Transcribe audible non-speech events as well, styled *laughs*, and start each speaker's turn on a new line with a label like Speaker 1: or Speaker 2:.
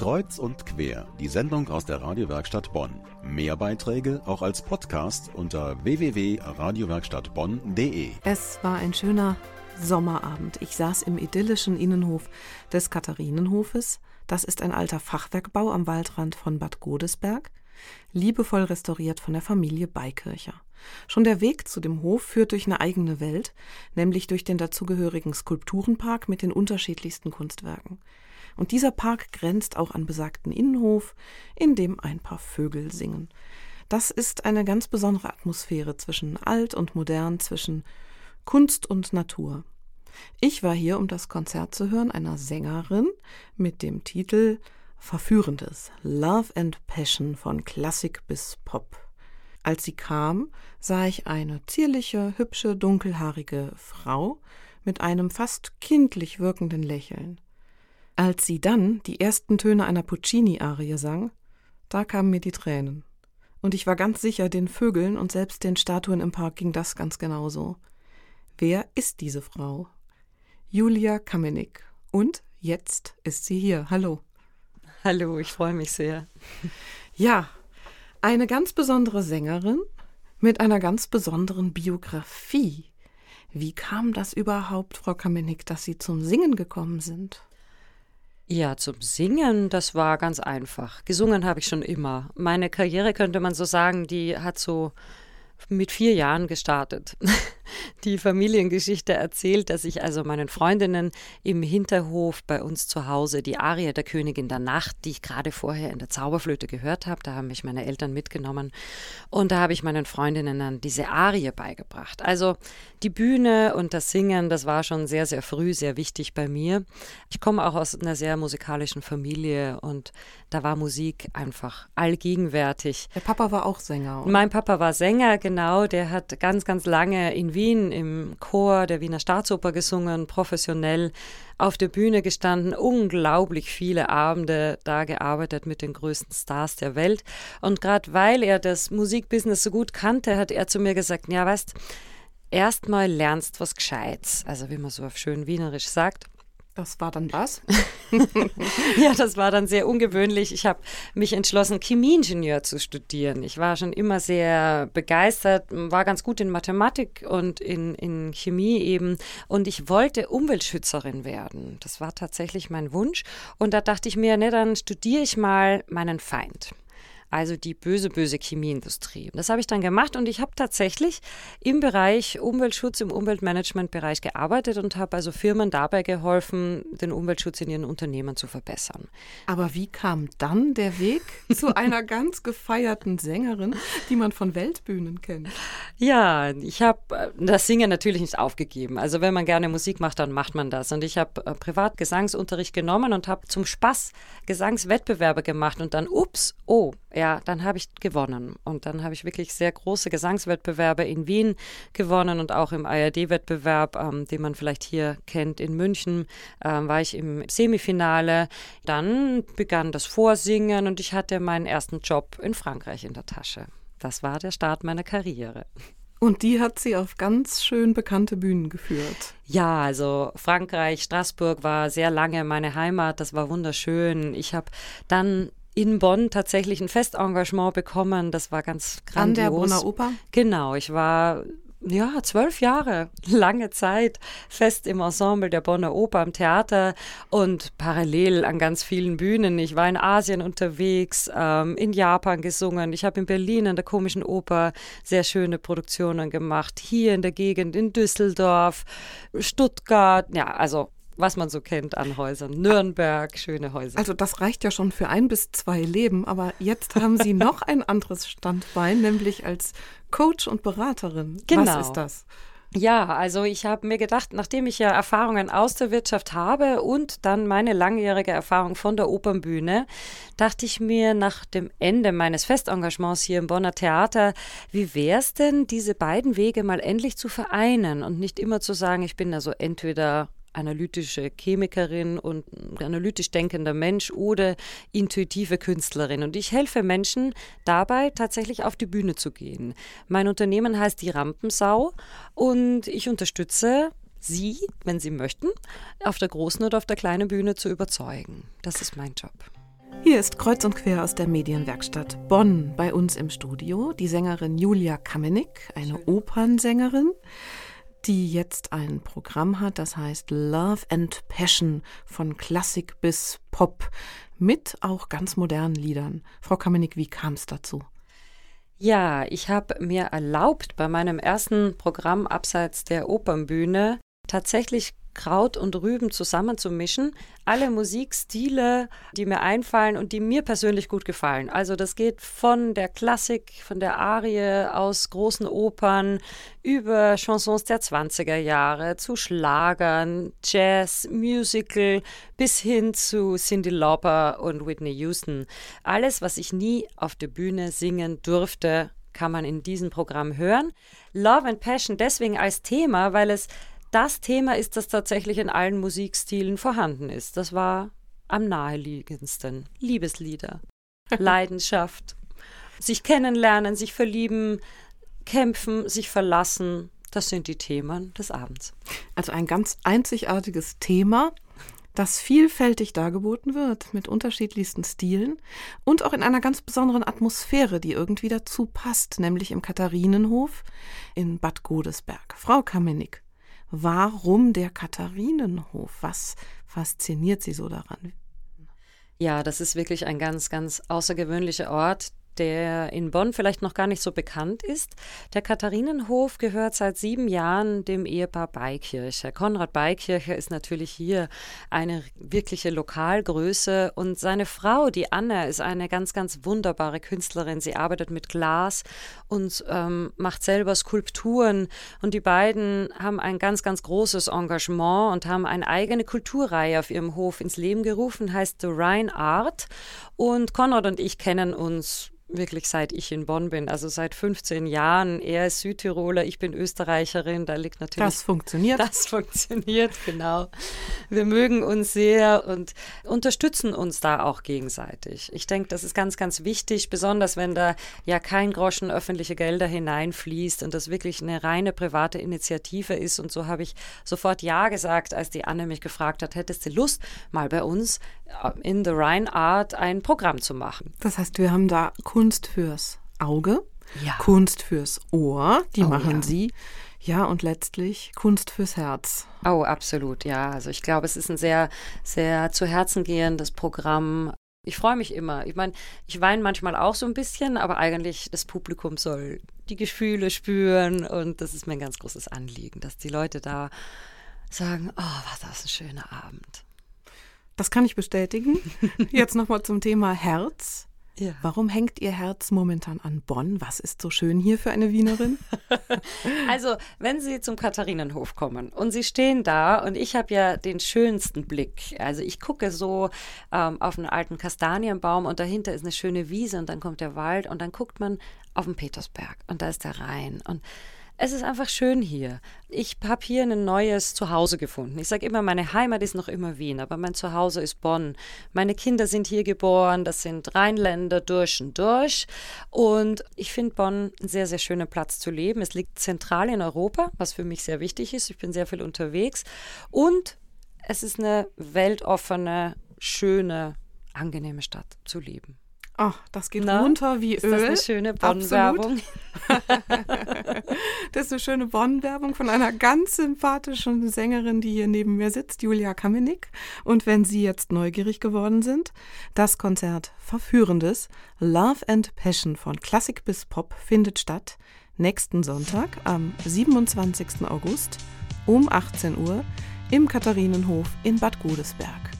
Speaker 1: Kreuz und quer, die Sendung aus der Radiowerkstatt Bonn. Mehr Beiträge auch als Podcast unter www.radiowerkstattbonn.de.
Speaker 2: Es war ein schöner Sommerabend. Ich saß im idyllischen Innenhof des Katharinenhofes. Das ist ein alter Fachwerkbau am Waldrand von Bad Godesberg, liebevoll restauriert von der Familie Beikircher. Schon der Weg zu dem Hof führt durch eine eigene Welt, nämlich durch den dazugehörigen Skulpturenpark mit den unterschiedlichsten Kunstwerken. Und dieser Park grenzt auch an besagten Innenhof, in dem ein paar Vögel singen. Das ist eine ganz besondere Atmosphäre zwischen alt und modern, zwischen Kunst und Natur. Ich war hier, um das Konzert zu hören einer Sängerin mit dem Titel Verführendes Love and Passion von Klassik bis Pop. Als sie kam, sah ich eine zierliche, hübsche, dunkelhaarige Frau mit einem fast kindlich wirkenden Lächeln. Als sie dann die ersten Töne einer Puccini-Arie sang, da kamen mir die Tränen. Und ich war ganz sicher, den Vögeln und selbst den Statuen im Park ging das ganz genauso. Wer ist diese Frau? Julia Kamenik. Und jetzt ist sie hier. Hallo.
Speaker 3: Hallo, ich freue mich sehr.
Speaker 2: Ja, eine ganz besondere Sängerin mit einer ganz besonderen Biografie. Wie kam das überhaupt, Frau Kamenik, dass Sie zum Singen gekommen sind?
Speaker 3: Ja, zum Singen, das war ganz einfach. Gesungen habe ich schon immer. Meine Karriere könnte man so sagen, die hat so mit vier Jahren gestartet. *laughs* Die Familiengeschichte erzählt, dass ich also meinen Freundinnen im Hinterhof bei uns zu Hause die Arie der Königin der Nacht, die ich gerade vorher in der Zauberflöte gehört habe, da haben mich meine Eltern mitgenommen und da habe ich meinen Freundinnen dann diese Arie beigebracht. Also die Bühne und das Singen, das war schon sehr, sehr früh sehr wichtig bei mir. Ich komme auch aus einer sehr musikalischen Familie und da war Musik einfach allgegenwärtig.
Speaker 2: Der Papa war auch Sänger.
Speaker 3: Oder? Mein Papa war Sänger, genau. Der hat ganz, ganz lange in Wien im Chor der Wiener Staatsoper gesungen, professionell auf der Bühne gestanden, unglaublich viele Abende da gearbeitet mit den größten Stars der Welt. Und gerade weil er das Musikbusiness so gut kannte, hat er zu mir gesagt, ja, weißt, erstmal lernst was Gescheites, also wie man so auf schön Wienerisch sagt.
Speaker 2: Das war dann was? *laughs*
Speaker 3: ja, das war dann sehr ungewöhnlich. Ich habe mich entschlossen, Chemieingenieur zu studieren. Ich war schon immer sehr begeistert, war ganz gut in Mathematik und in, in Chemie eben. Und ich wollte Umweltschützerin werden. Das war tatsächlich mein Wunsch. Und da dachte ich mir, ne, dann studiere ich mal meinen Feind also die böse, böse Chemieindustrie. Das habe ich dann gemacht und ich habe tatsächlich im Bereich Umweltschutz, im Umweltmanagementbereich gearbeitet und habe also Firmen dabei geholfen, den Umweltschutz in ihren Unternehmen zu verbessern.
Speaker 2: Aber wie kam dann der Weg *laughs* zu einer ganz gefeierten Sängerin, die man von Weltbühnen kennt?
Speaker 3: Ja, ich habe äh, das Singen natürlich nicht aufgegeben. Also wenn man gerne Musik macht, dann macht man das. Und ich habe äh, privat Gesangsunterricht genommen und habe zum Spaß Gesangswettbewerbe gemacht und dann, ups, oh, ja, dann habe ich gewonnen. Und dann habe ich wirklich sehr große Gesangswettbewerbe in Wien gewonnen und auch im ARD-Wettbewerb, ähm, den man vielleicht hier kennt, in München, ähm, war ich im Semifinale. Dann begann das Vorsingen und ich hatte meinen ersten Job in Frankreich in der Tasche. Das war der Start meiner Karriere.
Speaker 2: Und die hat sie auf ganz schön bekannte Bühnen geführt.
Speaker 3: Ja, also Frankreich, Straßburg war sehr lange meine Heimat, das war wunderschön. Ich habe dann in Bonn tatsächlich ein Festengagement bekommen. Das war ganz grandios. An
Speaker 2: der Bonner Oper?
Speaker 3: Genau, ich war ja, zwölf Jahre, *laughs* lange Zeit, fest im Ensemble der Bonner Oper am Theater und parallel an ganz vielen Bühnen. Ich war in Asien unterwegs, ähm, in Japan gesungen. Ich habe in Berlin an der Komischen Oper sehr schöne Produktionen gemacht. Hier in der Gegend, in Düsseldorf, Stuttgart. Ja, also was man so kennt an Häusern. Nürnberg, schöne Häuser.
Speaker 2: Also das reicht ja schon für ein bis zwei Leben, aber jetzt haben Sie *laughs* noch ein anderes Standbein, nämlich als Coach und Beraterin.
Speaker 3: Genau.
Speaker 2: Was ist das?
Speaker 3: Ja, also ich habe mir gedacht, nachdem ich ja Erfahrungen aus der Wirtschaft habe und dann meine langjährige Erfahrung von der Opernbühne, dachte ich mir nach dem Ende meines Festengagements hier im Bonner Theater, wie wäre es denn, diese beiden Wege mal endlich zu vereinen und nicht immer zu sagen, ich bin also entweder analytische Chemikerin und analytisch denkender Mensch oder intuitive Künstlerin. Und ich helfe Menschen dabei, tatsächlich auf die Bühne zu gehen. Mein Unternehmen heißt die Rampensau und ich unterstütze Sie, wenn Sie möchten, auf der großen oder auf der kleinen Bühne zu überzeugen. Das ist mein Job.
Speaker 2: Hier ist Kreuz und Quer aus der Medienwerkstatt Bonn. Bei uns im Studio die Sängerin Julia Kamenik, eine Opernsängerin, die jetzt ein Programm hat, das heißt Love and Passion von Klassik bis Pop mit auch ganz modernen Liedern. Frau Kamenik, wie kam es dazu?
Speaker 3: Ja, ich habe mir erlaubt, bei meinem ersten Programm abseits der Opernbühne tatsächlich Kraut und Rüben zusammenzumischen. Alle Musikstile, die mir einfallen und die mir persönlich gut gefallen. Also das geht von der Klassik, von der Arie aus großen Opern über Chansons der 20er Jahre zu Schlagern, Jazz, Musical bis hin zu Cyndi Lauper und Whitney Houston. Alles, was ich nie auf der Bühne singen durfte, kann man in diesem Programm hören. Love and Passion deswegen als Thema, weil es das Thema ist, das tatsächlich in allen Musikstilen vorhanden ist. Das war am naheliegendsten. Liebeslieder, *laughs* Leidenschaft, sich kennenlernen, sich verlieben, kämpfen, sich verlassen. Das sind die Themen des Abends.
Speaker 2: Also ein ganz einzigartiges Thema, das vielfältig dargeboten wird, mit unterschiedlichsten Stilen und auch in einer ganz besonderen Atmosphäre, die irgendwie dazu passt, nämlich im Katharinenhof in Bad Godesberg. Frau Kamenik, Warum der Katharinenhof? Was fasziniert Sie so daran?
Speaker 3: Ja, das ist wirklich ein ganz, ganz außergewöhnlicher Ort, der in Bonn vielleicht noch gar nicht so bekannt ist. Der Katharinenhof gehört seit sieben Jahren dem Ehepaar Beikircher. Konrad Beikircher ist natürlich hier eine wirkliche Lokalgröße und seine Frau, die Anne, ist eine ganz, ganz wunderbare Künstlerin. Sie arbeitet mit Glas und ähm, macht selber Skulpturen und die beiden haben ein ganz, ganz großes Engagement und haben eine eigene Kulturreihe auf ihrem Hof ins Leben gerufen, heißt The Rhine Art und Konrad und ich kennen uns wirklich seit ich in Bonn bin, also seit 15 Jahren. Er ist Südtiroler, ich bin Österreicherin, da liegt natürlich.
Speaker 2: Das funktioniert. *laughs*
Speaker 3: Das funktioniert, genau. Wir mögen uns sehr und unterstützen uns da auch gegenseitig. Ich denke, das ist ganz, ganz wichtig, besonders wenn da ja kein Groschen öffentliche Gelder hineinfließt und das wirklich eine reine private Initiative ist. Und so habe ich sofort Ja gesagt, als die Anne mich gefragt hat, hättest du Lust, mal bei uns in The Rhine Art ein Programm zu machen?
Speaker 2: Das heißt, wir haben da Kunst fürs Auge,
Speaker 3: ja.
Speaker 2: Kunst fürs Ohr, die
Speaker 3: oh,
Speaker 2: machen
Speaker 3: ja.
Speaker 2: Sie. Ja, und letztlich Kunst fürs Herz.
Speaker 3: Oh, absolut, ja. Also ich glaube, es ist ein sehr, sehr zu Herzen gehendes Programm. Ich freue mich immer. Ich meine, ich weine manchmal auch so ein bisschen, aber eigentlich das Publikum soll die Gefühle spüren und das ist mir ein ganz großes Anliegen, dass die Leute da sagen, oh, was das ein schöner Abend.
Speaker 2: Das kann ich bestätigen. Jetzt nochmal zum Thema Herz.
Speaker 3: Ja.
Speaker 2: Warum hängt Ihr Herz momentan an Bonn? Was ist so schön hier für eine Wienerin? *laughs*
Speaker 3: also, wenn Sie zum Katharinenhof kommen und Sie stehen da und ich habe ja den schönsten Blick. Also ich gucke so ähm, auf einen alten Kastanienbaum und dahinter ist eine schöne Wiese und dann kommt der Wald und dann guckt man auf den Petersberg und da ist der Rhein und es ist einfach schön hier. Ich habe hier ein neues Zuhause gefunden. Ich sage immer, meine Heimat ist noch immer Wien, aber mein Zuhause ist Bonn. Meine Kinder sind hier geboren, das sind Rheinländer durch und durch. Und ich finde Bonn ein sehr, sehr schöner Platz zu leben. Es liegt zentral in Europa, was für mich sehr wichtig ist. Ich bin sehr viel unterwegs. Und es ist eine weltoffene, schöne, angenehme Stadt zu leben.
Speaker 2: Ach, das geht Na, runter wie
Speaker 3: ist
Speaker 2: Öl.
Speaker 3: Das ist eine schöne Bonn-Werbung. *laughs*
Speaker 2: das ist eine schöne Bonn-Werbung von einer ganz sympathischen Sängerin, die hier neben mir sitzt, Julia Kamenik. Und wenn Sie jetzt neugierig geworden sind, das Konzert Verführendes Love and Passion von Klassik bis Pop findet statt nächsten Sonntag am 27. August um 18 Uhr im Katharinenhof in Bad Godesberg.